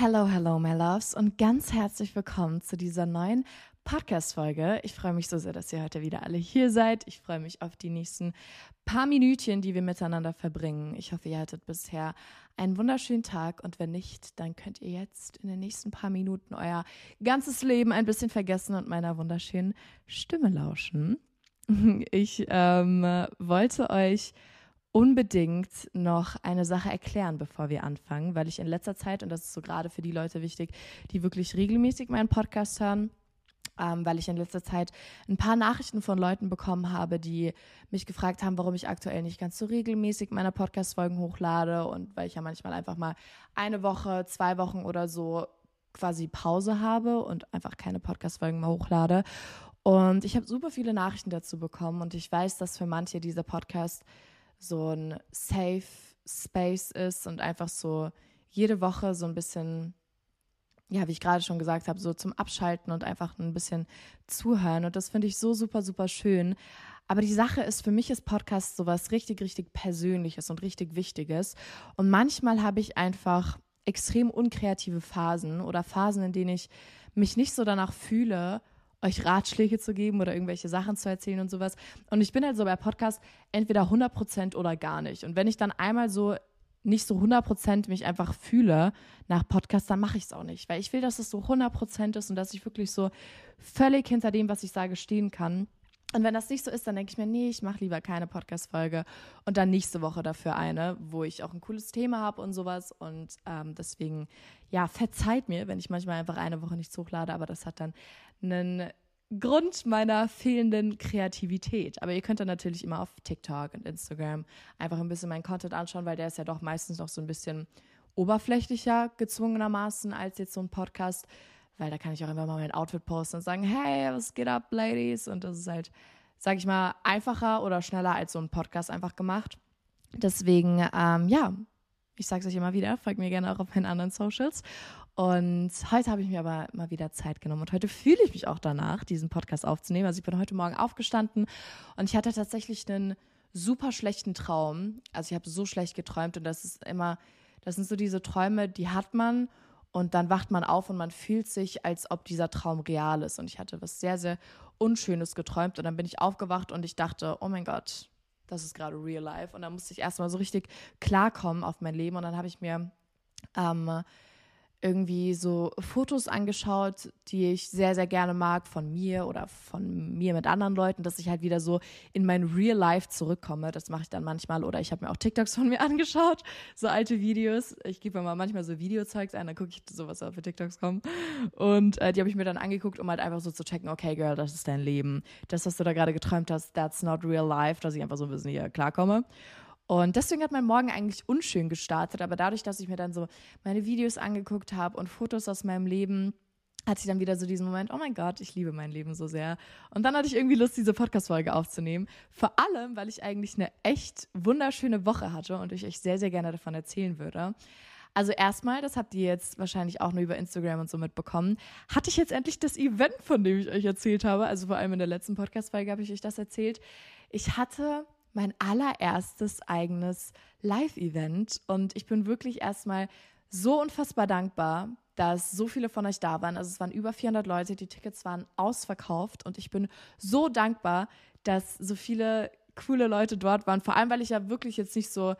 Hello, hello, my loves und ganz herzlich willkommen zu dieser neuen Podcast-Folge. Ich freue mich so sehr, dass ihr heute wieder alle hier seid. Ich freue mich auf die nächsten paar Minütchen, die wir miteinander verbringen. Ich hoffe, ihr hattet bisher einen wunderschönen Tag und wenn nicht, dann könnt ihr jetzt in den nächsten paar Minuten euer ganzes Leben ein bisschen vergessen und meiner wunderschönen Stimme lauschen. Ich ähm, wollte euch unbedingt noch eine Sache erklären, bevor wir anfangen, weil ich in letzter Zeit, und das ist so gerade für die Leute wichtig, die wirklich regelmäßig meinen Podcast hören, ähm, weil ich in letzter Zeit ein paar Nachrichten von Leuten bekommen habe, die mich gefragt haben, warum ich aktuell nicht ganz so regelmäßig meine Podcast-Folgen hochlade und weil ich ja manchmal einfach mal eine Woche, zwei Wochen oder so quasi Pause habe und einfach keine Podcast-Folgen mehr hochlade. Und ich habe super viele Nachrichten dazu bekommen und ich weiß, dass für manche dieser Podcast so ein Safe Space ist und einfach so jede Woche so ein bisschen, ja, wie ich gerade schon gesagt habe, so zum Abschalten und einfach ein bisschen zuhören. Und das finde ich so super, super schön. Aber die Sache ist, für mich ist Podcast sowas richtig, richtig Persönliches und richtig Wichtiges. Und manchmal habe ich einfach extrem unkreative Phasen oder Phasen, in denen ich mich nicht so danach fühle, euch Ratschläge zu geben oder irgendwelche Sachen zu erzählen und sowas. Und ich bin halt so bei Podcasts entweder 100% oder gar nicht. Und wenn ich dann einmal so nicht so 100% mich einfach fühle nach Podcast, dann mache ich es auch nicht, weil ich will, dass es so 100% ist und dass ich wirklich so völlig hinter dem, was ich sage, stehen kann. Und wenn das nicht so ist, dann denke ich mir, nee, ich mache lieber keine Podcast-Folge und dann nächste Woche dafür eine, wo ich auch ein cooles Thema habe und sowas. Und ähm, deswegen, ja, verzeiht mir, wenn ich manchmal einfach eine Woche nichts hochlade, aber das hat dann einen Grund meiner fehlenden Kreativität. Aber ihr könnt dann natürlich immer auf TikTok und Instagram einfach ein bisschen meinen Content anschauen, weil der ist ja doch meistens noch so ein bisschen oberflächlicher gezwungenermaßen als jetzt so ein Podcast weil da kann ich auch einfach mal mein Outfit posten und sagen, hey, was geht ab, Ladies? Und das ist halt, sag ich mal, einfacher oder schneller als so ein Podcast einfach gemacht. Deswegen, ähm, ja, ich sage es euch immer wieder, folgt mir gerne auch auf meinen anderen Socials. Und heute habe ich mir aber mal wieder Zeit genommen und heute fühle ich mich auch danach, diesen Podcast aufzunehmen. Also ich bin heute Morgen aufgestanden und ich hatte tatsächlich einen super schlechten Traum. Also ich habe so schlecht geträumt und das ist immer, das sind so diese Träume, die hat man und dann wacht man auf und man fühlt sich, als ob dieser Traum real ist. Und ich hatte was sehr, sehr Unschönes geträumt. Und dann bin ich aufgewacht und ich dachte, oh mein Gott, das ist gerade real life. Und dann musste ich erstmal so richtig klarkommen auf mein Leben. Und dann habe ich mir ähm, irgendwie so Fotos angeschaut, die ich sehr, sehr gerne mag von mir oder von mir mit anderen Leuten, dass ich halt wieder so in mein Real Life zurückkomme. Das mache ich dann manchmal. Oder ich habe mir auch TikToks von mir angeschaut, so alte Videos. Ich gebe mir mal manchmal so Videozeugs ein, dann gucke ich so, was da für TikToks kommen. Und äh, die habe ich mir dann angeguckt, um halt einfach so zu checken, okay, Girl, das ist dein Leben. Das, was du da gerade geträumt hast, that's not real life, dass ich einfach so ein bisschen hier klarkomme. Und deswegen hat mein Morgen eigentlich unschön gestartet, aber dadurch, dass ich mir dann so meine Videos angeguckt habe und Fotos aus meinem Leben, hatte ich dann wieder so diesen Moment, oh mein Gott, ich liebe mein Leben so sehr. Und dann hatte ich irgendwie Lust, diese Podcast-Folge aufzunehmen. Vor allem, weil ich eigentlich eine echt wunderschöne Woche hatte und ich euch sehr, sehr gerne davon erzählen würde. Also erstmal, das habt ihr jetzt wahrscheinlich auch nur über Instagram und so mitbekommen, hatte ich jetzt endlich das Event, von dem ich euch erzählt habe. Also vor allem in der letzten Podcast-Folge habe ich euch das erzählt. Ich hatte mein allererstes eigenes Live-Event und ich bin wirklich erstmal so unfassbar dankbar, dass so viele von euch da waren. Also es waren über 400 Leute, die Tickets waren ausverkauft und ich bin so dankbar, dass so viele coole Leute dort waren. Vor allem, weil ich ja wirklich jetzt nicht so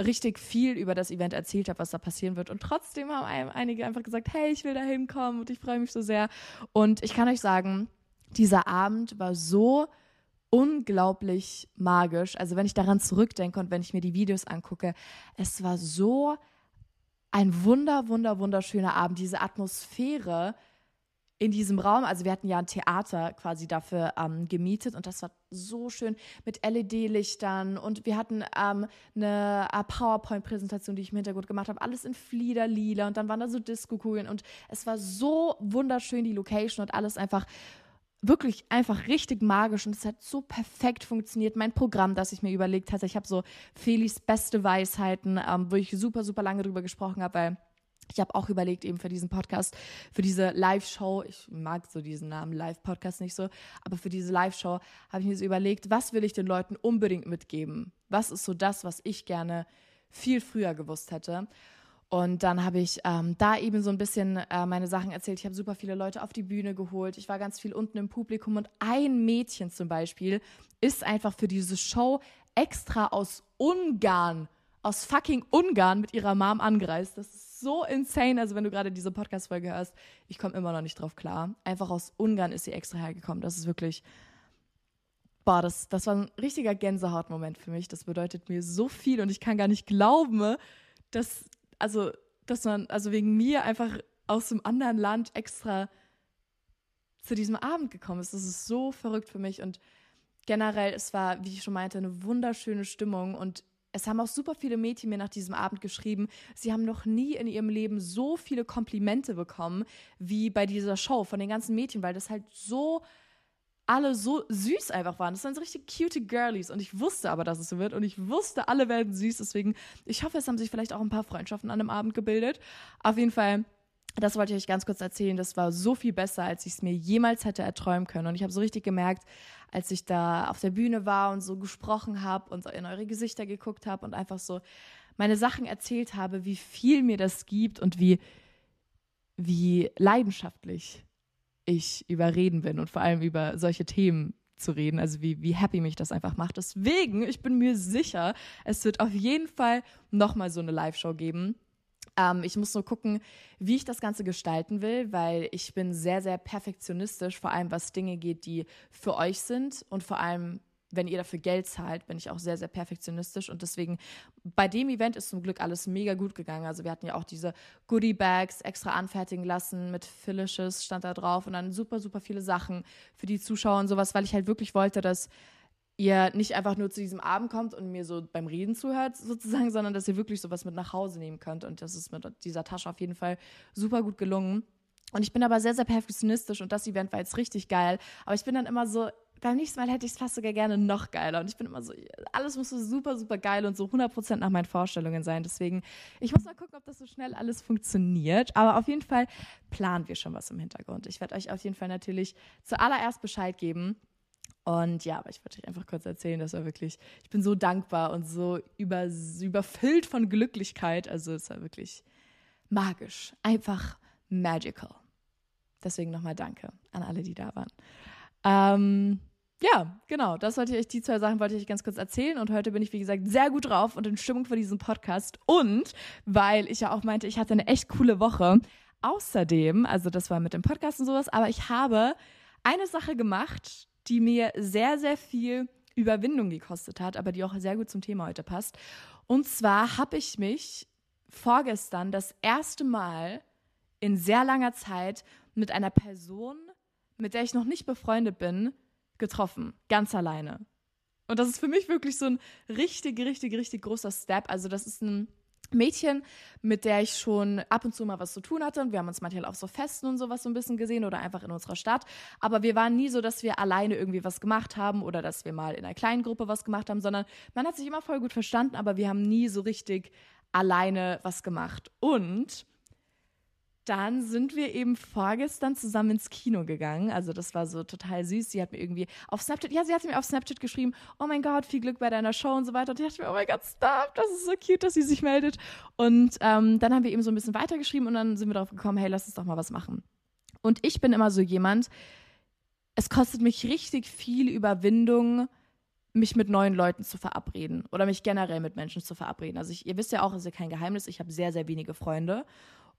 richtig viel über das Event erzählt habe, was da passieren wird. Und trotzdem haben einige einfach gesagt, hey, ich will da hinkommen und ich freue mich so sehr. Und ich kann euch sagen, dieser Abend war so unglaublich magisch. Also wenn ich daran zurückdenke und wenn ich mir die Videos angucke, es war so ein wunder, wunder, wunderschöner Abend. Diese Atmosphäre in diesem Raum, also wir hatten ja ein Theater quasi dafür ähm, gemietet und das war so schön mit LED-Lichtern und wir hatten ähm, eine äh, PowerPoint-Präsentation, die ich im Hintergrund gemacht habe, alles in Fliederlila und dann waren da so Disco-Kugeln und es war so wunderschön, die Location und alles einfach wirklich einfach richtig magisch und es hat so perfekt funktioniert. Mein Programm, das ich mir überlegt hatte, ich habe so Felis beste Weisheiten, ähm, wo ich super, super lange drüber gesprochen habe, weil ich habe auch überlegt, eben für diesen Podcast, für diese Live-Show, ich mag so diesen Namen Live-Podcast nicht so, aber für diese Live-Show habe ich mir so überlegt, was will ich den Leuten unbedingt mitgeben? Was ist so das, was ich gerne viel früher gewusst hätte? Und dann habe ich ähm, da eben so ein bisschen äh, meine Sachen erzählt. Ich habe super viele Leute auf die Bühne geholt. Ich war ganz viel unten im Publikum. Und ein Mädchen zum Beispiel ist einfach für diese Show extra aus Ungarn, aus fucking Ungarn mit ihrer Mom angereist. Das ist so insane. Also wenn du gerade diese Podcast-Folge hörst, ich komme immer noch nicht drauf klar. Einfach aus Ungarn ist sie extra hergekommen. Das ist wirklich boah, das, das war ein richtiger Gänsehautmoment für mich. Das bedeutet mir so viel und ich kann gar nicht glauben, dass, also, dass man, also wegen mir einfach aus einem anderen Land extra zu diesem Abend gekommen ist. Das ist so verrückt für mich. Und generell, es war, wie ich schon meinte, eine wunderschöne Stimmung. Und es haben auch super viele Mädchen mir nach diesem Abend geschrieben, sie haben noch nie in ihrem Leben so viele Komplimente bekommen wie bei dieser Show von den ganzen Mädchen, weil das halt so alle so süß einfach waren. Das waren so richtig cute Girlies und ich wusste aber, dass es so wird und ich wusste, alle werden süß. Deswegen, ich hoffe, es haben sich vielleicht auch ein paar Freundschaften an dem Abend gebildet. Auf jeden Fall, das wollte ich euch ganz kurz erzählen. Das war so viel besser, als ich es mir jemals hätte erträumen können. Und ich habe so richtig gemerkt, als ich da auf der Bühne war und so gesprochen habe und in eure Gesichter geguckt habe und einfach so meine Sachen erzählt habe, wie viel mir das gibt und wie, wie leidenschaftlich ich über Reden bin und vor allem über solche Themen zu reden, also wie, wie happy mich das einfach macht. Deswegen, ich bin mir sicher, es wird auf jeden Fall nochmal so eine Live-Show geben. Ähm, ich muss nur gucken, wie ich das Ganze gestalten will, weil ich bin sehr, sehr perfektionistisch, vor allem was Dinge geht, die für euch sind und vor allem wenn ihr dafür Geld zahlt, bin ich auch sehr, sehr perfektionistisch. Und deswegen, bei dem Event ist zum Glück alles mega gut gegangen. Also wir hatten ja auch diese Goodie-Bags extra anfertigen lassen mit Finishes, stand da drauf. Und dann super, super viele Sachen für die Zuschauer und sowas, weil ich halt wirklich wollte, dass ihr nicht einfach nur zu diesem Abend kommt und mir so beim Reden zuhört, sozusagen, sondern dass ihr wirklich sowas mit nach Hause nehmen könnt. Und das ist mit dieser Tasche auf jeden Fall super gut gelungen. Und ich bin aber sehr, sehr perfektionistisch und das Event war jetzt richtig geil. Aber ich bin dann immer so, beim nächsten Mal hätte ich es fast sogar gerne noch geiler. Und ich bin immer so, alles muss so super, super geil und so 100% nach meinen Vorstellungen sein. Deswegen, ich muss mal gucken, ob das so schnell alles funktioniert. Aber auf jeden Fall planen wir schon was im Hintergrund. Ich werde euch auf jeden Fall natürlich zuallererst Bescheid geben. Und ja, aber ich wollte euch einfach kurz erzählen, das war wirklich, ich bin so dankbar und so über, überfüllt von Glücklichkeit. Also es war wirklich magisch, einfach magical. Deswegen nochmal Danke an alle, die da waren. Ähm, ja, genau, das wollte ich die zwei Sachen wollte ich euch ganz kurz erzählen und heute bin ich, wie gesagt, sehr gut drauf und in Stimmung für diesen Podcast und weil ich ja auch meinte, ich hatte eine echt coole Woche. Außerdem, also das war mit dem Podcast und sowas, aber ich habe eine Sache gemacht, die mir sehr, sehr viel Überwindung gekostet hat, aber die auch sehr gut zum Thema heute passt. Und zwar habe ich mich vorgestern das erste Mal in sehr langer Zeit mit einer Person, mit der ich noch nicht befreundet bin, getroffen, ganz alleine. Und das ist für mich wirklich so ein richtig, richtig, richtig großer Step. Also das ist ein Mädchen, mit der ich schon ab und zu mal was zu tun hatte. Und wir haben uns manchmal auf so Festen und sowas so ein bisschen gesehen oder einfach in unserer Stadt. Aber wir waren nie so, dass wir alleine irgendwie was gemacht haben oder dass wir mal in einer kleinen Gruppe was gemacht haben, sondern man hat sich immer voll gut verstanden, aber wir haben nie so richtig alleine was gemacht. Und dann sind wir eben vorgestern zusammen ins Kino gegangen. Also das war so total süß. Sie hat mir irgendwie auf Snapchat, ja, sie hat mir auf Snapchat geschrieben, oh mein Gott, viel Glück bei deiner Show und so weiter. Und ich dachte mir, oh mein Gott, stop, das ist so cute, dass sie sich meldet. Und ähm, dann haben wir eben so ein bisschen weitergeschrieben und dann sind wir darauf gekommen, hey, lass uns doch mal was machen. Und ich bin immer so jemand, es kostet mich richtig viel Überwindung, mich mit neuen Leuten zu verabreden oder mich generell mit Menschen zu verabreden. Also ich, ihr wisst ja auch, es ist ja kein Geheimnis, ich habe sehr, sehr wenige Freunde.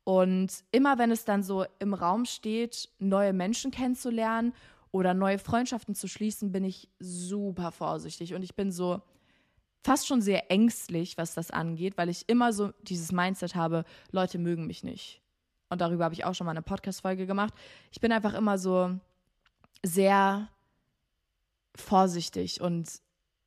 Und immer wenn es dann so im Raum steht, neue Menschen kennenzulernen oder neue Freundschaften zu schließen, bin ich super vorsichtig. Und ich bin so fast schon sehr ängstlich, was das angeht, weil ich immer so dieses Mindset habe, Leute mögen mich nicht. Und darüber habe ich auch schon mal eine Podcast-Folge gemacht. Ich bin einfach immer so sehr vorsichtig und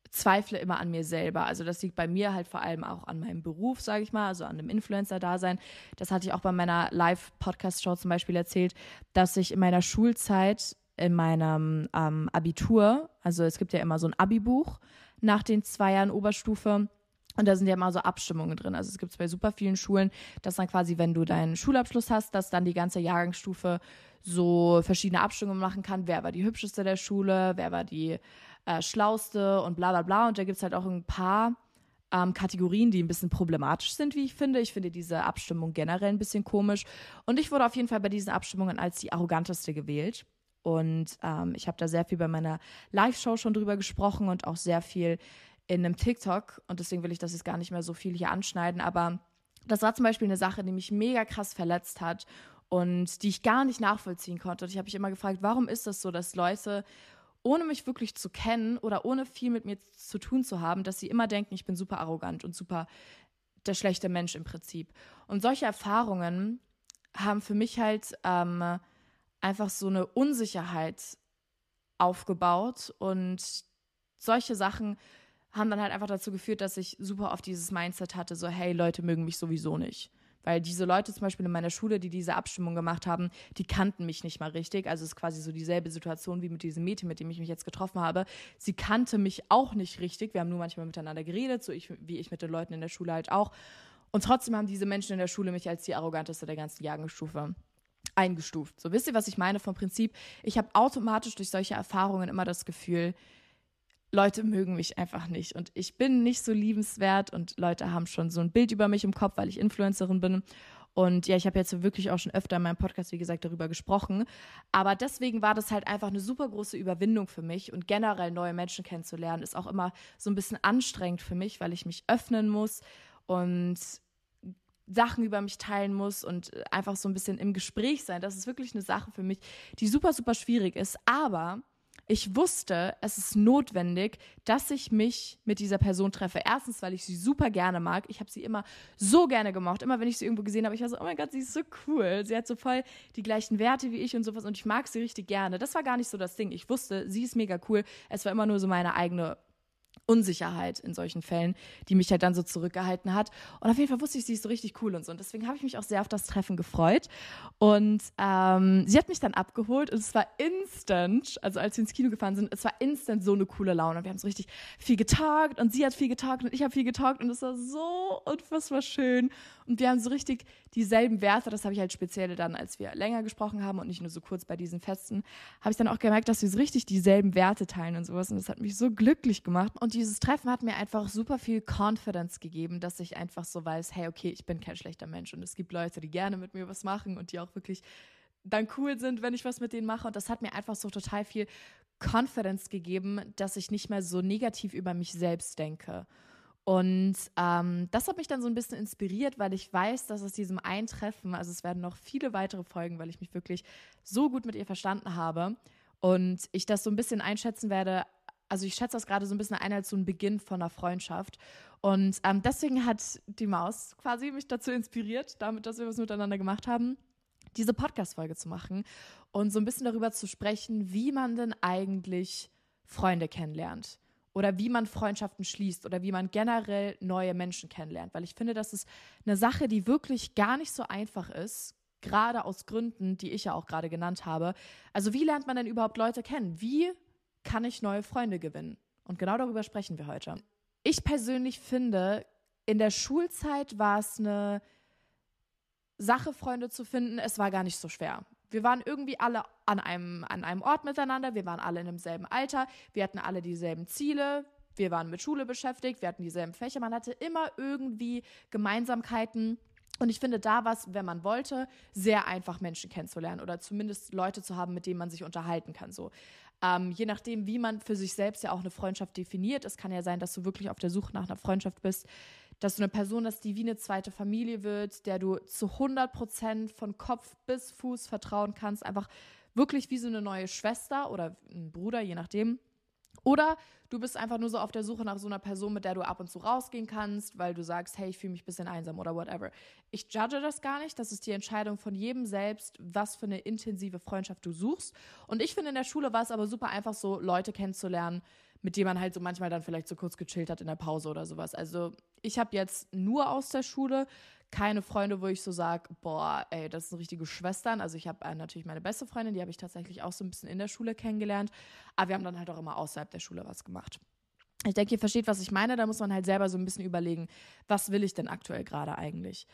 zweifle immer an mir selber. Also das liegt bei mir halt vor allem auch an meinem Beruf, sage ich mal, also an dem Influencer-Dasein. Das hatte ich auch bei meiner Live-Podcast-Show zum Beispiel erzählt, dass ich in meiner Schulzeit, in meinem ähm, Abitur, also es gibt ja immer so ein Abi-Buch nach den zwei Jahren Oberstufe, und da sind ja immer so Abstimmungen drin. Also es gibt es bei super vielen Schulen, dass dann quasi, wenn du deinen Schulabschluss hast, dass dann die ganze Jahrgangsstufe so verschiedene Abstimmungen machen kann. Wer war die hübscheste der Schule? Wer war die äh, Schlauste und bla bla bla. Und da gibt es halt auch ein paar ähm, Kategorien, die ein bisschen problematisch sind, wie ich finde. Ich finde diese Abstimmung generell ein bisschen komisch. Und ich wurde auf jeden Fall bei diesen Abstimmungen als die arroganteste gewählt. Und ähm, ich habe da sehr viel bei meiner Live-Show schon drüber gesprochen und auch sehr viel in einem TikTok. Und deswegen will ich das jetzt gar nicht mehr so viel hier anschneiden. Aber das war zum Beispiel eine Sache, die mich mega krass verletzt hat und die ich gar nicht nachvollziehen konnte. Und ich habe mich immer gefragt, warum ist das so, dass Leute ohne mich wirklich zu kennen oder ohne viel mit mir zu tun zu haben, dass sie immer denken, ich bin super arrogant und super der schlechte Mensch im Prinzip. Und solche Erfahrungen haben für mich halt ähm, einfach so eine Unsicherheit aufgebaut und solche Sachen haben dann halt einfach dazu geführt, dass ich super auf dieses Mindset hatte, so hey, Leute mögen mich sowieso nicht. Weil diese Leute zum Beispiel in meiner Schule, die diese Abstimmung gemacht haben, die kannten mich nicht mal richtig. Also es ist quasi so dieselbe Situation wie mit diesem Mädchen, mit dem ich mich jetzt getroffen habe. Sie kannte mich auch nicht richtig. Wir haben nur manchmal miteinander geredet, so ich, wie ich mit den Leuten in der Schule halt auch. Und trotzdem haben diese Menschen in der Schule mich als die arroganteste der ganzen Jahrgangsstufe eingestuft. So wisst ihr, was ich meine vom Prinzip? Ich habe automatisch durch solche Erfahrungen immer das Gefühl, Leute mögen mich einfach nicht und ich bin nicht so liebenswert und Leute haben schon so ein Bild über mich im Kopf, weil ich Influencerin bin. Und ja, ich habe jetzt wirklich auch schon öfter in meinem Podcast, wie gesagt, darüber gesprochen. Aber deswegen war das halt einfach eine super große Überwindung für mich. Und generell neue Menschen kennenzulernen, ist auch immer so ein bisschen anstrengend für mich, weil ich mich öffnen muss und Sachen über mich teilen muss und einfach so ein bisschen im Gespräch sein. Das ist wirklich eine Sache für mich, die super, super schwierig ist. Aber ich wusste, es ist notwendig, dass ich mich mit dieser Person treffe. Erstens, weil ich sie super gerne mag. Ich habe sie immer so gerne gemocht. Immer wenn ich sie irgendwo gesehen habe, ich war so, oh mein Gott, sie ist so cool. Sie hat so voll die gleichen Werte wie ich und sowas und ich mag sie richtig gerne. Das war gar nicht so das Ding. Ich wusste, sie ist mega cool. Es war immer nur so meine eigene Unsicherheit in solchen Fällen, die mich halt dann so zurückgehalten hat. Und auf jeden Fall wusste ich, sie ist so richtig cool und so. Und deswegen habe ich mich auch sehr auf das Treffen gefreut. Und ähm, sie hat mich dann abgeholt und es war instant, also als wir ins Kino gefahren sind, es war instant so eine coole Laune. Und wir haben so richtig viel getalkt und sie hat viel getalkt und ich habe viel getalkt und es war so unfassbar schön. Und wir haben so richtig dieselben Werte, das habe ich halt speziell dann, als wir länger gesprochen haben und nicht nur so kurz bei diesen Festen, habe ich dann auch gemerkt, dass wir so richtig dieselben Werte teilen und sowas. Und das hat mich so glücklich gemacht. Und dieses Treffen hat mir einfach super viel Confidence gegeben, dass ich einfach so weiß, hey, okay, ich bin kein schlechter Mensch und es gibt Leute, die gerne mit mir was machen und die auch wirklich dann cool sind, wenn ich was mit denen mache. Und das hat mir einfach so total viel Confidence gegeben, dass ich nicht mehr so negativ über mich selbst denke. Und ähm, das hat mich dann so ein bisschen inspiriert, weil ich weiß, dass aus diesem Eintreffen, also es werden noch viele weitere Folgen, weil ich mich wirklich so gut mit ihr verstanden habe und ich das so ein bisschen einschätzen werde. Also ich schätze das gerade so ein bisschen ein als so ein Beginn von einer Freundschaft. Und ähm, deswegen hat die Maus quasi mich dazu inspiriert, damit, dass wir was miteinander gemacht haben, diese Podcast-Folge zu machen und so ein bisschen darüber zu sprechen, wie man denn eigentlich Freunde kennenlernt oder wie man Freundschaften schließt oder wie man generell neue Menschen kennenlernt. Weil ich finde, das ist eine Sache, die wirklich gar nicht so einfach ist, gerade aus Gründen, die ich ja auch gerade genannt habe. Also wie lernt man denn überhaupt Leute kennen? Wie kann ich neue Freunde gewinnen? Und genau darüber sprechen wir heute. Ich persönlich finde, in der Schulzeit war es eine Sache, Freunde zu finden. Es war gar nicht so schwer. Wir waren irgendwie alle an einem, an einem Ort miteinander, wir waren alle in demselben Alter, wir hatten alle dieselben Ziele, wir waren mit Schule beschäftigt, wir hatten dieselben Fächer, man hatte immer irgendwie Gemeinsamkeiten. Und ich finde, da war es, wenn man wollte, sehr einfach Menschen kennenzulernen oder zumindest Leute zu haben, mit denen man sich unterhalten kann. So. Ähm, je nachdem, wie man für sich selbst ja auch eine Freundschaft definiert. Es kann ja sein, dass du wirklich auf der Suche nach einer Freundschaft bist, dass du eine Person hast, die wie eine zweite Familie wird, der du zu 100 Prozent von Kopf bis Fuß vertrauen kannst, einfach wirklich wie so eine neue Schwester oder ein Bruder, je nachdem. Oder du bist einfach nur so auf der Suche nach so einer Person, mit der du ab und zu rausgehen kannst, weil du sagst, hey, ich fühle mich ein bisschen einsam oder whatever. Ich judge das gar nicht. Das ist die Entscheidung von jedem selbst, was für eine intensive Freundschaft du suchst. Und ich finde, in der Schule war es aber super einfach, so Leute kennenzulernen, mit denen man halt so manchmal dann vielleicht so kurz gechillt hat in der Pause oder sowas. Also ich habe jetzt nur aus der Schule keine Freunde, wo ich so sage, boah, ey, das sind richtige Schwestern. Also ich habe äh, natürlich meine beste Freundin, die habe ich tatsächlich auch so ein bisschen in der Schule kennengelernt. Aber wir haben dann halt auch immer außerhalb der Schule was gemacht. Ich denke, ihr versteht, was ich meine. Da muss man halt selber so ein bisschen überlegen, was will ich denn aktuell gerade eigentlich?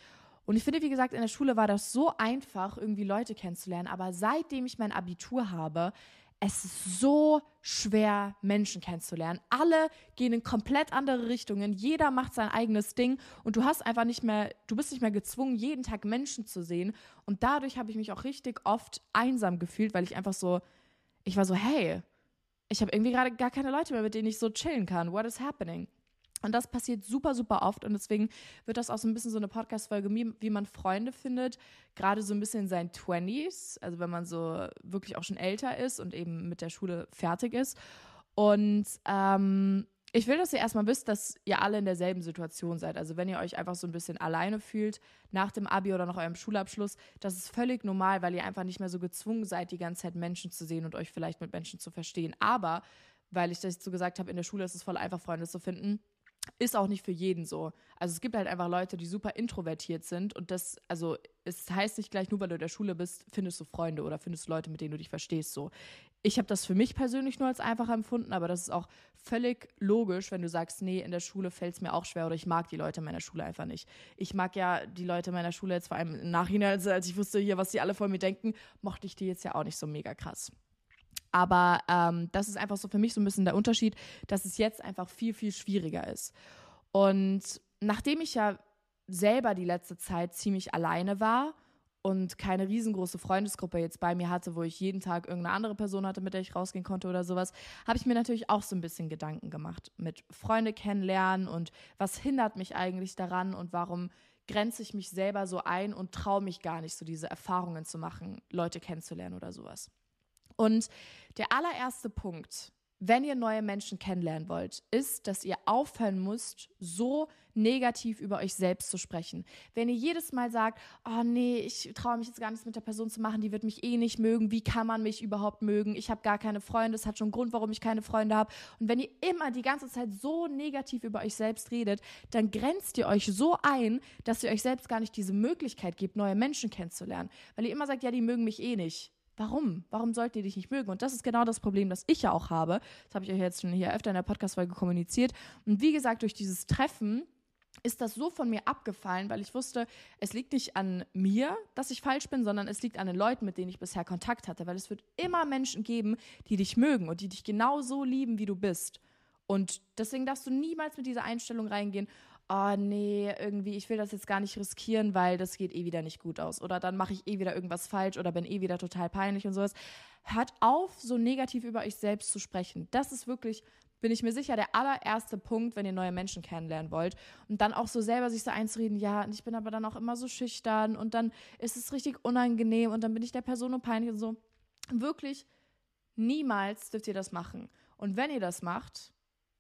Und ich finde, wie gesagt, in der Schule war das so einfach, irgendwie Leute kennenzulernen. Aber seitdem ich mein Abitur habe, es ist so schwer, Menschen kennenzulernen. Alle gehen in komplett andere Richtungen. Jeder macht sein eigenes Ding und du hast einfach nicht mehr, du bist nicht mehr gezwungen, jeden Tag Menschen zu sehen. Und dadurch habe ich mich auch richtig oft einsam gefühlt, weil ich einfach so, ich war so, hey, ich habe irgendwie gerade gar keine Leute mehr, mit denen ich so chillen kann. What is happening? Und das passiert super, super oft. Und deswegen wird das auch so ein bisschen so eine Podcast-Folge, wie man Freunde findet. Gerade so ein bisschen in seinen 20s, also wenn man so wirklich auch schon älter ist und eben mit der Schule fertig ist. Und ähm, ich will, dass ihr erstmal wisst, dass ihr alle in derselben Situation seid. Also wenn ihr euch einfach so ein bisschen alleine fühlt nach dem Abi oder nach eurem Schulabschluss, das ist völlig normal, weil ihr einfach nicht mehr so gezwungen seid, die ganze Zeit Menschen zu sehen und euch vielleicht mit Menschen zu verstehen. Aber weil ich das so gesagt habe, in der Schule ist es voll einfach, Freunde zu finden ist auch nicht für jeden so. Also es gibt halt einfach Leute, die super introvertiert sind und das, also es heißt nicht gleich, nur weil du in der Schule bist, findest du Freunde oder findest du Leute, mit denen du dich verstehst so. Ich habe das für mich persönlich nur als einfach empfunden, aber das ist auch völlig logisch, wenn du sagst, nee, in der Schule fällt es mir auch schwer oder ich mag die Leute meiner Schule einfach nicht. Ich mag ja die Leute meiner Schule jetzt vor allem im Nachhinein, als ich wusste hier, was die alle von mir denken, mochte ich die jetzt ja auch nicht so mega krass. Aber ähm, das ist einfach so für mich so ein bisschen der Unterschied, dass es jetzt einfach viel, viel schwieriger ist. Und nachdem ich ja selber die letzte Zeit ziemlich alleine war und keine riesengroße Freundesgruppe jetzt bei mir hatte, wo ich jeden Tag irgendeine andere Person hatte, mit der ich rausgehen konnte oder sowas, habe ich mir natürlich auch so ein bisschen Gedanken gemacht mit Freunde kennenlernen und was hindert mich eigentlich daran und warum grenze ich mich selber so ein und traue mich gar nicht, so diese Erfahrungen zu machen, Leute kennenzulernen oder sowas. Und der allererste Punkt, wenn ihr neue Menschen kennenlernen wollt, ist, dass ihr aufhören müsst, so negativ über euch selbst zu sprechen. Wenn ihr jedes Mal sagt, oh nee, ich traue mich jetzt gar nichts mit der Person zu machen, die wird mich eh nicht mögen, wie kann man mich überhaupt mögen? Ich habe gar keine Freunde, es hat schon einen Grund, warum ich keine Freunde habe. Und wenn ihr immer die ganze Zeit so negativ über euch selbst redet, dann grenzt ihr euch so ein, dass ihr euch selbst gar nicht diese Möglichkeit gebt, neue Menschen kennenzulernen. Weil ihr immer sagt, ja, die mögen mich eh nicht. Warum? Warum sollt ihr dich nicht mögen? Und das ist genau das Problem, das ich ja auch habe. Das habe ich euch jetzt schon hier öfter in der Podcast-Folge kommuniziert. Und wie gesagt, durch dieses Treffen ist das so von mir abgefallen, weil ich wusste, es liegt nicht an mir, dass ich falsch bin, sondern es liegt an den Leuten, mit denen ich bisher Kontakt hatte. Weil es wird immer Menschen geben, die dich mögen und die dich genauso lieben, wie du bist. Und deswegen darfst du niemals mit dieser Einstellung reingehen, oh nee, irgendwie, ich will das jetzt gar nicht riskieren, weil das geht eh wieder nicht gut aus. Oder dann mache ich eh wieder irgendwas falsch oder bin eh wieder total peinlich und sowas. Hört auf, so negativ über euch selbst zu sprechen. Das ist wirklich, bin ich mir sicher, der allererste Punkt, wenn ihr neue Menschen kennenlernen wollt. Und dann auch so selber sich so einzureden, ja, ich bin aber dann auch immer so schüchtern und dann ist es richtig unangenehm und dann bin ich der Person nur peinlich und so. Wirklich, niemals dürft ihr das machen. Und wenn ihr das macht,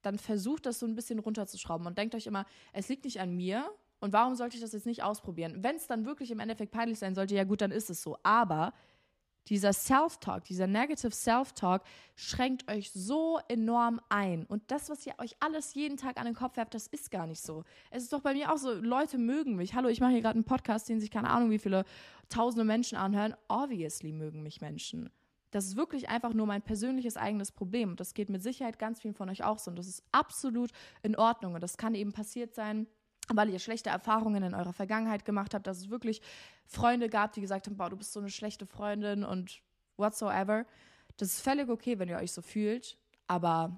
dann versucht das so ein bisschen runterzuschrauben und denkt euch immer, es liegt nicht an mir und warum sollte ich das jetzt nicht ausprobieren? Wenn es dann wirklich im Endeffekt peinlich sein sollte, ja gut, dann ist es so. Aber dieser Self-Talk, dieser Negative Self-Talk schränkt euch so enorm ein. Und das, was ihr euch alles jeden Tag an den Kopf werft, das ist gar nicht so. Es ist doch bei mir auch so, Leute mögen mich. Hallo, ich mache hier gerade einen Podcast, den sich keine Ahnung, wie viele tausende Menschen anhören. Obviously mögen mich Menschen. Das ist wirklich einfach nur mein persönliches eigenes Problem. Und das geht mit Sicherheit ganz vielen von euch auch so. Und das ist absolut in Ordnung. Und das kann eben passiert sein, weil ihr schlechte Erfahrungen in eurer Vergangenheit gemacht habt, dass es wirklich Freunde gab, die gesagt haben, boah, du bist so eine schlechte Freundin und whatsoever. Das ist völlig okay, wenn ihr euch so fühlt, aber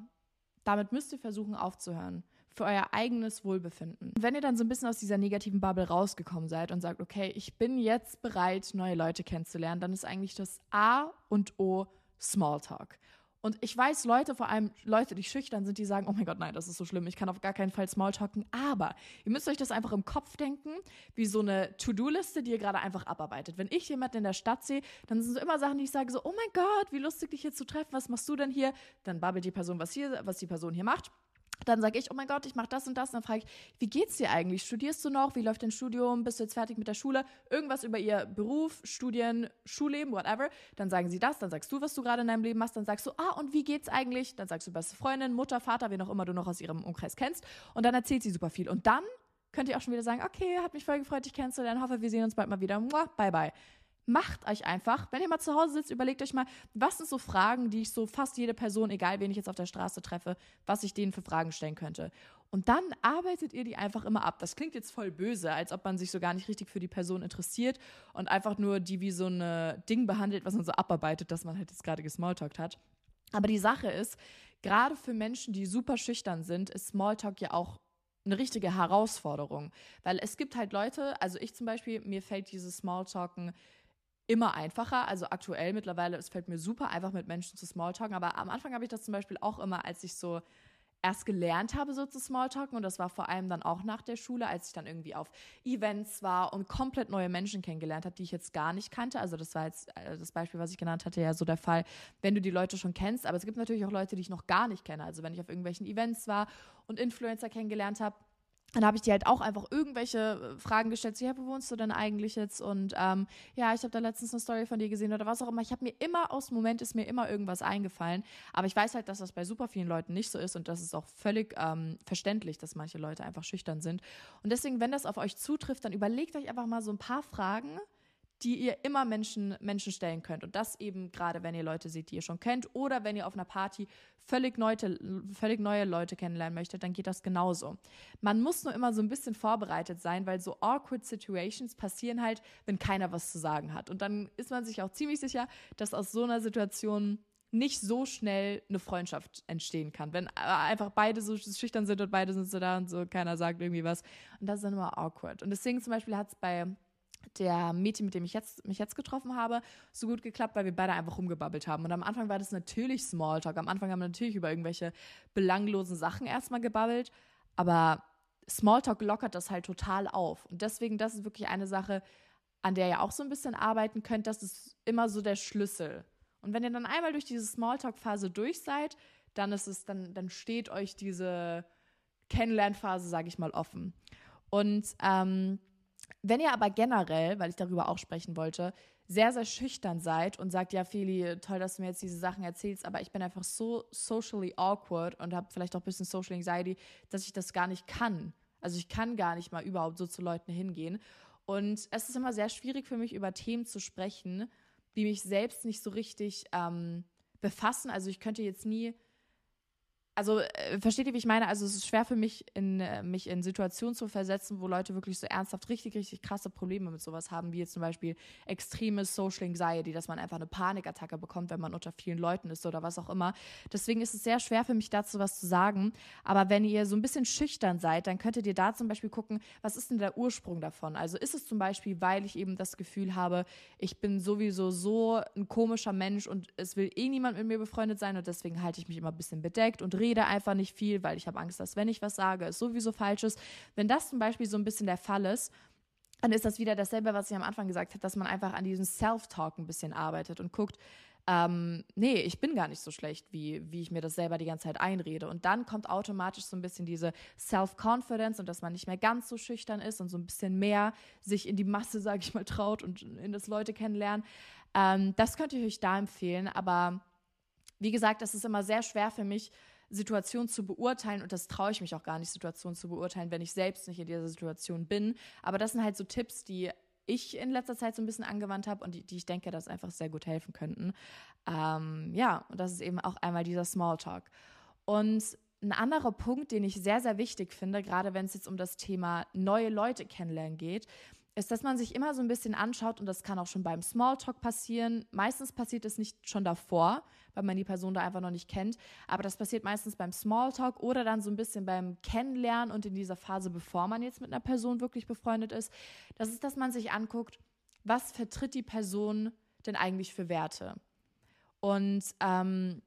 damit müsst ihr versuchen aufzuhören für euer eigenes Wohlbefinden. Wenn ihr dann so ein bisschen aus dieser negativen Bubble rausgekommen seid und sagt, okay, ich bin jetzt bereit, neue Leute kennenzulernen, dann ist eigentlich das A und O Smalltalk. Und ich weiß, Leute, vor allem Leute, die schüchtern sind, die sagen, oh mein Gott, nein, das ist so schlimm, ich kann auf gar keinen Fall Smalltalken. Aber ihr müsst euch das einfach im Kopf denken, wie so eine To-Do-Liste, die ihr gerade einfach abarbeitet. Wenn ich jemanden in der Stadt sehe, dann sind so immer Sachen, die ich sage, so, oh mein Gott, wie lustig, dich hier zu treffen, was machst du denn hier? Dann babbelt die Person, was, hier, was die Person hier macht. Dann sage ich, oh mein Gott, ich mache das und das. Und dann frage ich, wie geht's dir eigentlich? Studierst du noch? Wie läuft dein Studium? Bist du jetzt fertig mit der Schule? Irgendwas über ihr Beruf, Studien, Schulleben, whatever. Dann sagen sie das, dann sagst du, was du gerade in deinem Leben machst. Dann sagst du, ah, und wie geht's eigentlich? Dann sagst du beste Freundin, Mutter, Vater, wen auch immer du noch aus ihrem Umkreis kennst. Und dann erzählt sie super viel. Und dann könnt ihr auch schon wieder sagen, okay, hat mich voll gefreut, dich kennenzulernen. Hoffe, wir sehen uns bald mal wieder. Mua, bye, bye macht euch einfach, wenn ihr mal zu Hause sitzt, überlegt euch mal, was sind so Fragen, die ich so fast jede Person, egal wen ich jetzt auf der Straße treffe, was ich denen für Fragen stellen könnte. Und dann arbeitet ihr die einfach immer ab. Das klingt jetzt voll böse, als ob man sich so gar nicht richtig für die Person interessiert und einfach nur die wie so ein Ding behandelt, was man so abarbeitet, dass man halt jetzt gerade gesmalltalkt hat. Aber die Sache ist, gerade für Menschen, die super schüchtern sind, ist Smalltalk ja auch eine richtige Herausforderung. Weil es gibt halt Leute, also ich zum Beispiel, mir fällt dieses Smalltalken immer einfacher. Also aktuell mittlerweile, es fällt mir super einfach mit Menschen zu Smalltalken. Aber am Anfang habe ich das zum Beispiel auch immer, als ich so erst gelernt habe, so zu Smalltalken. Und das war vor allem dann auch nach der Schule, als ich dann irgendwie auf Events war und komplett neue Menschen kennengelernt habe, die ich jetzt gar nicht kannte. Also das war jetzt äh, das Beispiel, was ich genannt hatte, ja so der Fall, wenn du die Leute schon kennst. Aber es gibt natürlich auch Leute, die ich noch gar nicht kenne. Also wenn ich auf irgendwelchen Events war und Influencer kennengelernt habe, dann habe ich dir halt auch einfach irgendwelche äh, Fragen gestellt, so, ja, wo wohnst du denn eigentlich jetzt? Und ähm, ja, ich habe da letztens eine Story von dir gesehen oder was auch immer. Ich habe mir immer, aus dem Moment ist mir immer irgendwas eingefallen. Aber ich weiß halt, dass das bei super vielen Leuten nicht so ist und das ist auch völlig ähm, verständlich, dass manche Leute einfach schüchtern sind. Und deswegen, wenn das auf euch zutrifft, dann überlegt euch einfach mal so ein paar Fragen, die ihr immer Menschen, Menschen stellen könnt. Und das eben gerade, wenn ihr Leute seht, die ihr schon kennt oder wenn ihr auf einer Party völlig neue, völlig neue Leute kennenlernen möchtet, dann geht das genauso. Man muss nur immer so ein bisschen vorbereitet sein, weil so awkward Situations passieren halt, wenn keiner was zu sagen hat. Und dann ist man sich auch ziemlich sicher, dass aus so einer Situation nicht so schnell eine Freundschaft entstehen kann. Wenn einfach beide so schüchtern sind und beide sind so da und so, keiner sagt irgendwie was. Und das ist dann immer awkward. Und deswegen zum Beispiel hat es bei der Mädchen, mit dem ich jetzt, mich jetzt getroffen habe, so gut geklappt, weil wir beide einfach rumgebabbelt haben. Und am Anfang war das natürlich Smalltalk. Am Anfang haben wir natürlich über irgendwelche belanglosen Sachen erstmal gebabbelt. Aber Smalltalk lockert das halt total auf. Und deswegen, das ist wirklich eine Sache, an der ihr auch so ein bisschen arbeiten könnt. Das ist immer so der Schlüssel. Und wenn ihr dann einmal durch diese Smalltalk-Phase durch seid, dann ist es, dann, dann steht euch diese Kennenlernphase, sage ich mal, offen. Und ähm, wenn ihr aber generell, weil ich darüber auch sprechen wollte, sehr, sehr schüchtern seid und sagt, ja, Feli, toll, dass du mir jetzt diese Sachen erzählst, aber ich bin einfach so socially awkward und habe vielleicht auch ein bisschen Social Anxiety, dass ich das gar nicht kann. Also ich kann gar nicht mal überhaupt so zu Leuten hingehen. Und es ist immer sehr schwierig für mich, über Themen zu sprechen, die mich selbst nicht so richtig ähm, befassen. Also ich könnte jetzt nie also äh, versteht ihr, wie ich meine? Also es ist schwer für mich, in, äh, mich in Situationen zu versetzen, wo Leute wirklich so ernsthaft richtig, richtig krasse Probleme mit sowas haben, wie jetzt zum Beispiel extremes Social Anxiety, dass man einfach eine Panikattacke bekommt, wenn man unter vielen Leuten ist oder was auch immer. Deswegen ist es sehr schwer für mich dazu was zu sagen. Aber wenn ihr so ein bisschen schüchtern seid, dann könntet ihr da zum Beispiel gucken, was ist denn der Ursprung davon? Also ist es zum Beispiel, weil ich eben das Gefühl habe, ich bin sowieso so ein komischer Mensch und es will eh niemand mit mir befreundet sein und deswegen halte ich mich immer ein bisschen bedeckt und rede rede einfach nicht viel, weil ich habe Angst, dass wenn ich was sage, es sowieso falsch ist. Wenn das zum Beispiel so ein bisschen der Fall ist, dann ist das wieder dasselbe, was ich am Anfang gesagt habe, dass man einfach an diesem Self-Talk ein bisschen arbeitet und guckt, ähm, nee, ich bin gar nicht so schlecht, wie, wie ich mir das selber die ganze Zeit einrede. Und dann kommt automatisch so ein bisschen diese Self-Confidence und dass man nicht mehr ganz so schüchtern ist und so ein bisschen mehr sich in die Masse, sage ich mal, traut und in das Leute kennenlernen. Ähm, das könnte ich euch da empfehlen. Aber wie gesagt, das ist immer sehr schwer für mich, Situation zu beurteilen und das traue ich mich auch gar nicht, Situation zu beurteilen, wenn ich selbst nicht in dieser Situation bin. Aber das sind halt so Tipps, die ich in letzter Zeit so ein bisschen angewandt habe und die, die ich denke, dass einfach sehr gut helfen könnten. Ähm, ja, und das ist eben auch einmal dieser Smalltalk. Und ein anderer Punkt, den ich sehr, sehr wichtig finde, gerade wenn es jetzt um das Thema neue Leute kennenlernen geht, ist, dass man sich immer so ein bisschen anschaut und das kann auch schon beim Smalltalk passieren. Meistens passiert es nicht schon davor, weil man die Person da einfach noch nicht kennt, aber das passiert meistens beim Smalltalk oder dann so ein bisschen beim Kennenlernen und in dieser Phase, bevor man jetzt mit einer Person wirklich befreundet ist. Das ist, dass man sich anguckt, was vertritt die Person denn eigentlich für Werte? Und ähm,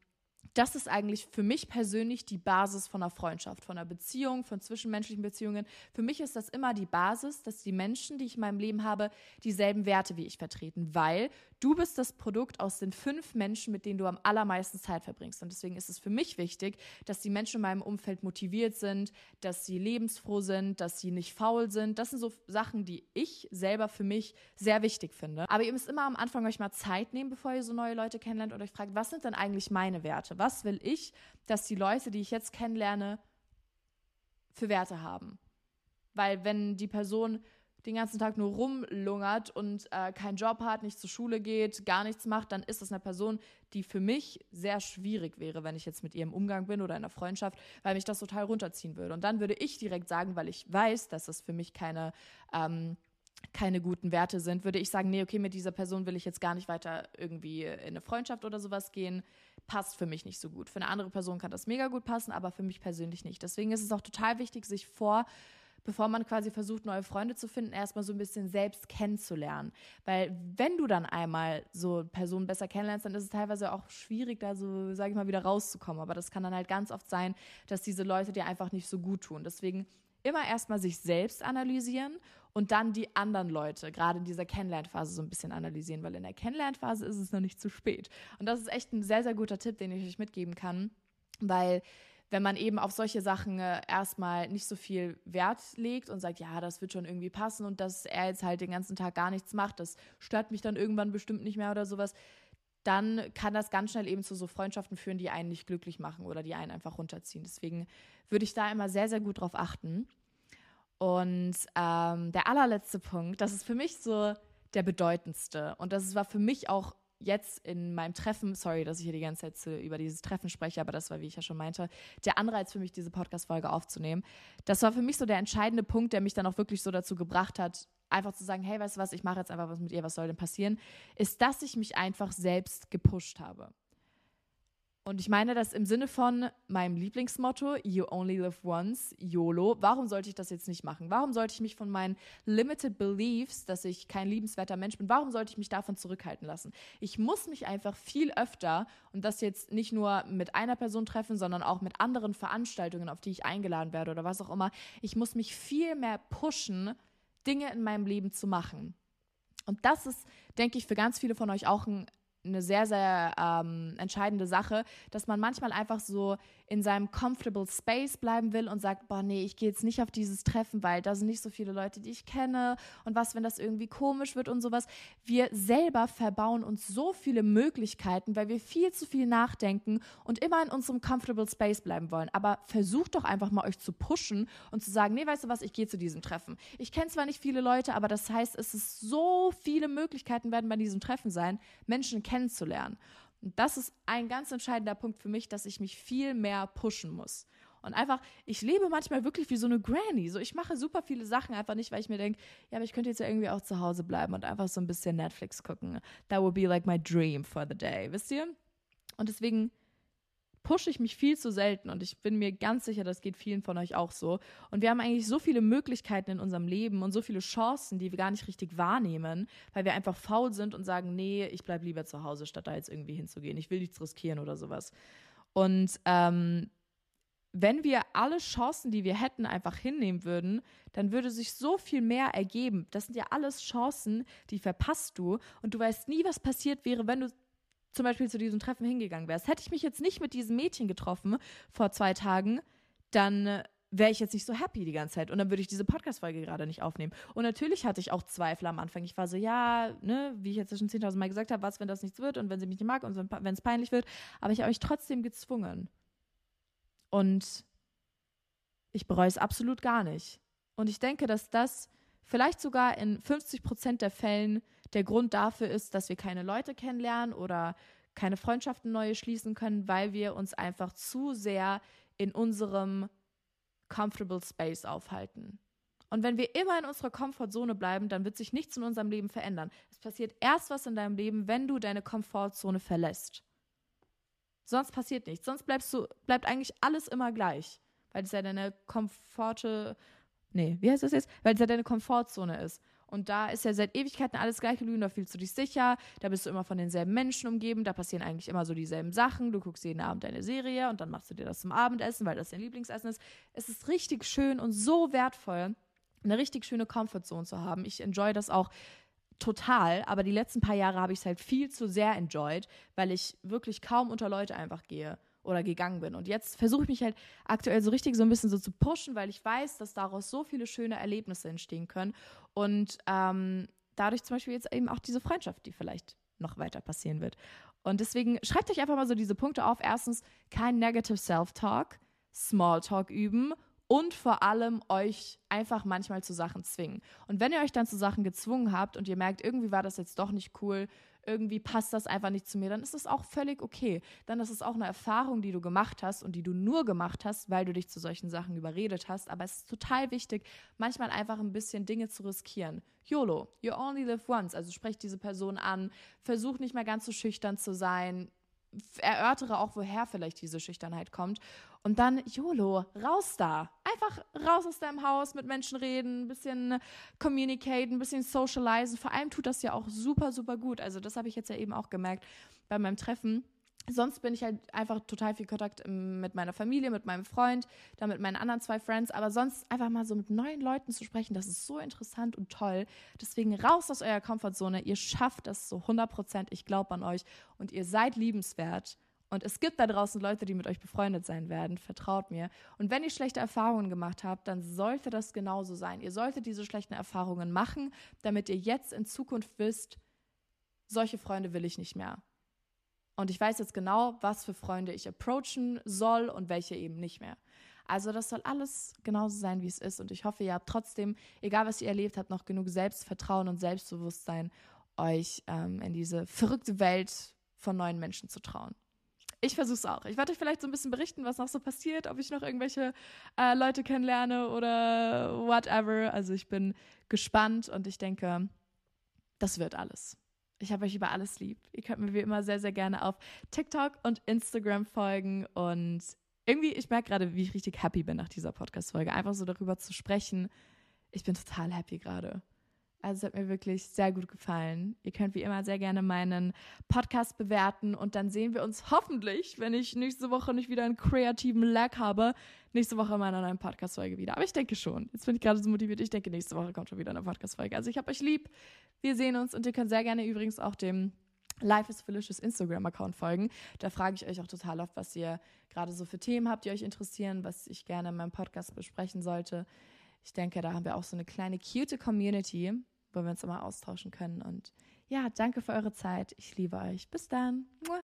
das ist eigentlich für mich persönlich die Basis von einer Freundschaft, von einer Beziehung, von zwischenmenschlichen Beziehungen. Für mich ist das immer die Basis, dass die Menschen, die ich in meinem Leben habe, dieselben Werte wie ich vertreten, weil du bist das Produkt aus den fünf Menschen, mit denen du am allermeisten Zeit verbringst. Und deswegen ist es für mich wichtig, dass die Menschen in meinem Umfeld motiviert sind, dass sie lebensfroh sind, dass sie nicht faul sind. Das sind so Sachen, die ich selber für mich sehr wichtig finde. Aber ihr müsst immer am Anfang euch mal Zeit nehmen, bevor ihr so neue Leute kennenlernt und euch fragt, was sind denn eigentlich meine Werte? was will ich, dass die Leute, die ich jetzt kennenlerne, für Werte haben. Weil wenn die Person den ganzen Tag nur rumlungert und äh, keinen Job hat, nicht zur Schule geht, gar nichts macht, dann ist das eine Person, die für mich sehr schwierig wäre, wenn ich jetzt mit ihr im Umgang bin oder in einer Freundschaft, weil mich das total runterziehen würde. Und dann würde ich direkt sagen, weil ich weiß, dass das für mich keine ähm, keine guten Werte sind, würde ich sagen, nee, okay, mit dieser Person will ich jetzt gar nicht weiter irgendwie in eine Freundschaft oder sowas gehen. passt für mich nicht so gut. Für eine andere Person kann das mega gut passen, aber für mich persönlich nicht. Deswegen ist es auch total wichtig, sich vor bevor man quasi versucht, neue Freunde zu finden, erstmal so ein bisschen selbst kennenzulernen. Weil wenn du dann einmal so Personen besser kennenlernst, dann ist es teilweise auch schwierig, da so, sage ich mal, wieder rauszukommen. Aber das kann dann halt ganz oft sein, dass diese Leute dir einfach nicht so gut tun. Deswegen immer erstmal sich selbst analysieren und dann die anderen Leute, gerade in dieser Kennenlernphase, so ein bisschen analysieren, weil in der Kennenlernphase ist es noch nicht zu spät. Und das ist echt ein sehr, sehr guter Tipp, den ich euch mitgeben kann, weil wenn man eben auf solche Sachen äh, erstmal nicht so viel Wert legt und sagt, ja, das wird schon irgendwie passen und dass er jetzt halt den ganzen Tag gar nichts macht, das stört mich dann irgendwann bestimmt nicht mehr oder sowas, dann kann das ganz schnell eben zu so Freundschaften führen, die einen nicht glücklich machen oder die einen einfach runterziehen. Deswegen würde ich da immer sehr, sehr gut drauf achten. Und ähm, der allerletzte Punkt, das ist für mich so der bedeutendste. Und das war für mich auch jetzt in meinem Treffen, sorry, dass ich hier die ganze Zeit über dieses Treffen spreche, aber das war, wie ich ja schon meinte, der Anreiz für mich, diese Podcast-Folge aufzunehmen. Das war für mich so der entscheidende Punkt, der mich dann auch wirklich so dazu gebracht hat, einfach zu sagen, hey, weißt du was, ich mache jetzt einfach was mit ihr, was soll denn passieren, ist, dass ich mich einfach selbst gepusht habe. Und ich meine das im Sinne von meinem Lieblingsmotto, You only live once, YOLO. Warum sollte ich das jetzt nicht machen? Warum sollte ich mich von meinen limited beliefs, dass ich kein liebenswerter Mensch bin, warum sollte ich mich davon zurückhalten lassen? Ich muss mich einfach viel öfter und das jetzt nicht nur mit einer Person treffen, sondern auch mit anderen Veranstaltungen, auf die ich eingeladen werde oder was auch immer. Ich muss mich viel mehr pushen, Dinge in meinem Leben zu machen. Und das ist, denke ich, für ganz viele von euch auch ein eine sehr, sehr ähm, entscheidende Sache, dass man manchmal einfach so in seinem comfortable space bleiben will und sagt, boah, nee, ich gehe jetzt nicht auf dieses Treffen, weil da sind nicht so viele Leute, die ich kenne und was, wenn das irgendwie komisch wird und sowas. Wir selber verbauen uns so viele Möglichkeiten, weil wir viel zu viel nachdenken und immer in unserem comfortable space bleiben wollen. Aber versucht doch einfach mal euch zu pushen und zu sagen, nee, weißt du was, ich gehe zu diesem Treffen. Ich kenne zwar nicht viele Leute, aber das heißt, es ist so viele Möglichkeiten werden bei diesem Treffen sein, Menschen kennenzulernen. Und das ist ein ganz entscheidender Punkt für mich, dass ich mich viel mehr pushen muss. Und einfach, ich lebe manchmal wirklich wie so eine Granny. So, ich mache super viele Sachen einfach nicht, weil ich mir denke, ja, aber ich könnte jetzt ja irgendwie auch zu Hause bleiben und einfach so ein bisschen Netflix gucken. That would be like my dream for the day, wisst ihr? Und deswegen pushe ich mich viel zu selten und ich bin mir ganz sicher, das geht vielen von euch auch so. Und wir haben eigentlich so viele Möglichkeiten in unserem Leben und so viele Chancen, die wir gar nicht richtig wahrnehmen, weil wir einfach faul sind und sagen, nee, ich bleibe lieber zu Hause, statt da jetzt irgendwie hinzugehen. Ich will nichts riskieren oder sowas. Und ähm, wenn wir alle Chancen, die wir hätten, einfach hinnehmen würden, dann würde sich so viel mehr ergeben. Das sind ja alles Chancen, die verpasst du und du weißt nie, was passiert wäre, wenn du zum Beispiel zu diesem Treffen hingegangen wärst. Hätte ich mich jetzt nicht mit diesem Mädchen getroffen vor zwei Tagen, dann äh, wäre ich jetzt nicht so happy die ganze Zeit und dann würde ich diese Podcast-Folge gerade nicht aufnehmen. Und natürlich hatte ich auch Zweifel am Anfang. Ich war so, ja, ne, wie ich jetzt schon 10.000 Mal gesagt habe, was, wenn das nichts wird und wenn sie mich nicht mag und wenn es peinlich wird. Aber ich habe mich trotzdem gezwungen. Und ich bereue es absolut gar nicht. Und ich denke, dass das vielleicht sogar in 50 Prozent der Fällen der Grund dafür ist, dass wir keine Leute kennenlernen oder keine Freundschaften neue schließen können, weil wir uns einfach zu sehr in unserem comfortable space aufhalten. Und wenn wir immer in unserer Komfortzone bleiben, dann wird sich nichts in unserem Leben verändern. Es passiert erst was in deinem Leben, wenn du deine Komfortzone verlässt. Sonst passiert nichts. Sonst bleibst du, bleibt eigentlich alles immer gleich. Weil es ja deine Komforte, nee, wie heißt das jetzt? Weil es ja deine Komfortzone ist. Und da ist ja seit Ewigkeiten alles gleich geblieben, da fühlst du dich sicher, da bist du immer von denselben Menschen umgeben, da passieren eigentlich immer so dieselben Sachen. Du guckst jeden Abend deine Serie und dann machst du dir das zum Abendessen, weil das dein Lieblingsessen ist. Es ist richtig schön und so wertvoll, eine richtig schöne Comfortzone zu haben. Ich enjoy das auch total, aber die letzten paar Jahre habe ich es halt viel zu sehr enjoyed, weil ich wirklich kaum unter Leute einfach gehe oder gegangen bin. Und jetzt versuche ich mich halt aktuell so richtig so ein bisschen so zu pushen, weil ich weiß, dass daraus so viele schöne Erlebnisse entstehen können. Und ähm, dadurch zum Beispiel jetzt eben auch diese Freundschaft, die vielleicht noch weiter passieren wird. Und deswegen schreibt euch einfach mal so diese Punkte auf. Erstens, kein Negative Self-Talk, Smalltalk üben und vor allem euch einfach manchmal zu Sachen zwingen. Und wenn ihr euch dann zu Sachen gezwungen habt und ihr merkt, irgendwie war das jetzt doch nicht cool, irgendwie passt das einfach nicht zu mir, dann ist das auch völlig okay. Dann ist es auch eine Erfahrung, die du gemacht hast und die du nur gemacht hast, weil du dich zu solchen Sachen überredet hast. Aber es ist total wichtig, manchmal einfach ein bisschen Dinge zu riskieren. YOLO, you only live once. Also sprecht diese Person an, versuch nicht mehr ganz so schüchtern zu sein, erörtere auch, woher vielleicht diese Schüchternheit kommt. Und dann, YOLO, raus da. Einfach raus aus deinem Haus, mit Menschen reden, ein bisschen communicaten, ein bisschen socialisen. Vor allem tut das ja auch super, super gut. Also das habe ich jetzt ja eben auch gemerkt bei meinem Treffen sonst bin ich halt einfach total viel Kontakt mit meiner Familie, mit meinem Freund, dann mit meinen anderen zwei Friends. Aber sonst einfach mal so mit neuen Leuten zu sprechen, das ist so interessant und toll. Deswegen raus aus eurer Komfortzone. Ihr schafft das so 100 Prozent. Ich glaube an euch und ihr seid liebenswert. Und es gibt da draußen Leute, die mit euch befreundet sein werden. Vertraut mir. Und wenn ihr schlechte Erfahrungen gemacht habt, dann sollte das genauso sein. Ihr solltet diese schlechten Erfahrungen machen, damit ihr jetzt in Zukunft wisst, solche Freunde will ich nicht mehr. Und ich weiß jetzt genau, was für Freunde ich approachen soll und welche eben nicht mehr. Also das soll alles genauso sein, wie es ist. Und ich hoffe, ihr habt trotzdem, egal was ihr erlebt habt, noch genug Selbstvertrauen und Selbstbewusstsein, euch ähm, in diese verrückte Welt von neuen Menschen zu trauen. Ich versuche es auch. Ich werde euch vielleicht so ein bisschen berichten, was noch so passiert, ob ich noch irgendwelche äh, Leute kennenlerne oder whatever. Also ich bin gespannt und ich denke, das wird alles. Ich habe euch über alles lieb. Ihr könnt mir wie immer sehr, sehr gerne auf TikTok und Instagram folgen. Und irgendwie, ich merke gerade, wie ich richtig happy bin nach dieser Podcast-Folge. Einfach so darüber zu sprechen. Ich bin total happy gerade. Also es hat mir wirklich sehr gut gefallen. Ihr könnt wie immer sehr gerne meinen Podcast bewerten und dann sehen wir uns hoffentlich, wenn ich nächste Woche nicht wieder einen kreativen Lag habe, nächste Woche in meiner neuen Podcast-Folge wieder. Aber ich denke schon. Jetzt bin ich gerade so motiviert. Ich denke, nächste Woche kommt schon wieder eine Podcast-Folge. Also ich habe euch lieb. Wir sehen uns und ihr könnt sehr gerne übrigens auch dem Life is Felicious Instagram-Account folgen. Da frage ich euch auch total oft, was ihr gerade so für Themen habt, die euch interessieren, was ich gerne in meinem Podcast besprechen sollte. Ich denke, da haben wir auch so eine kleine cute Community, wo wir uns immer austauschen können. Und ja, danke für eure Zeit. Ich liebe euch. Bis dann. Mua.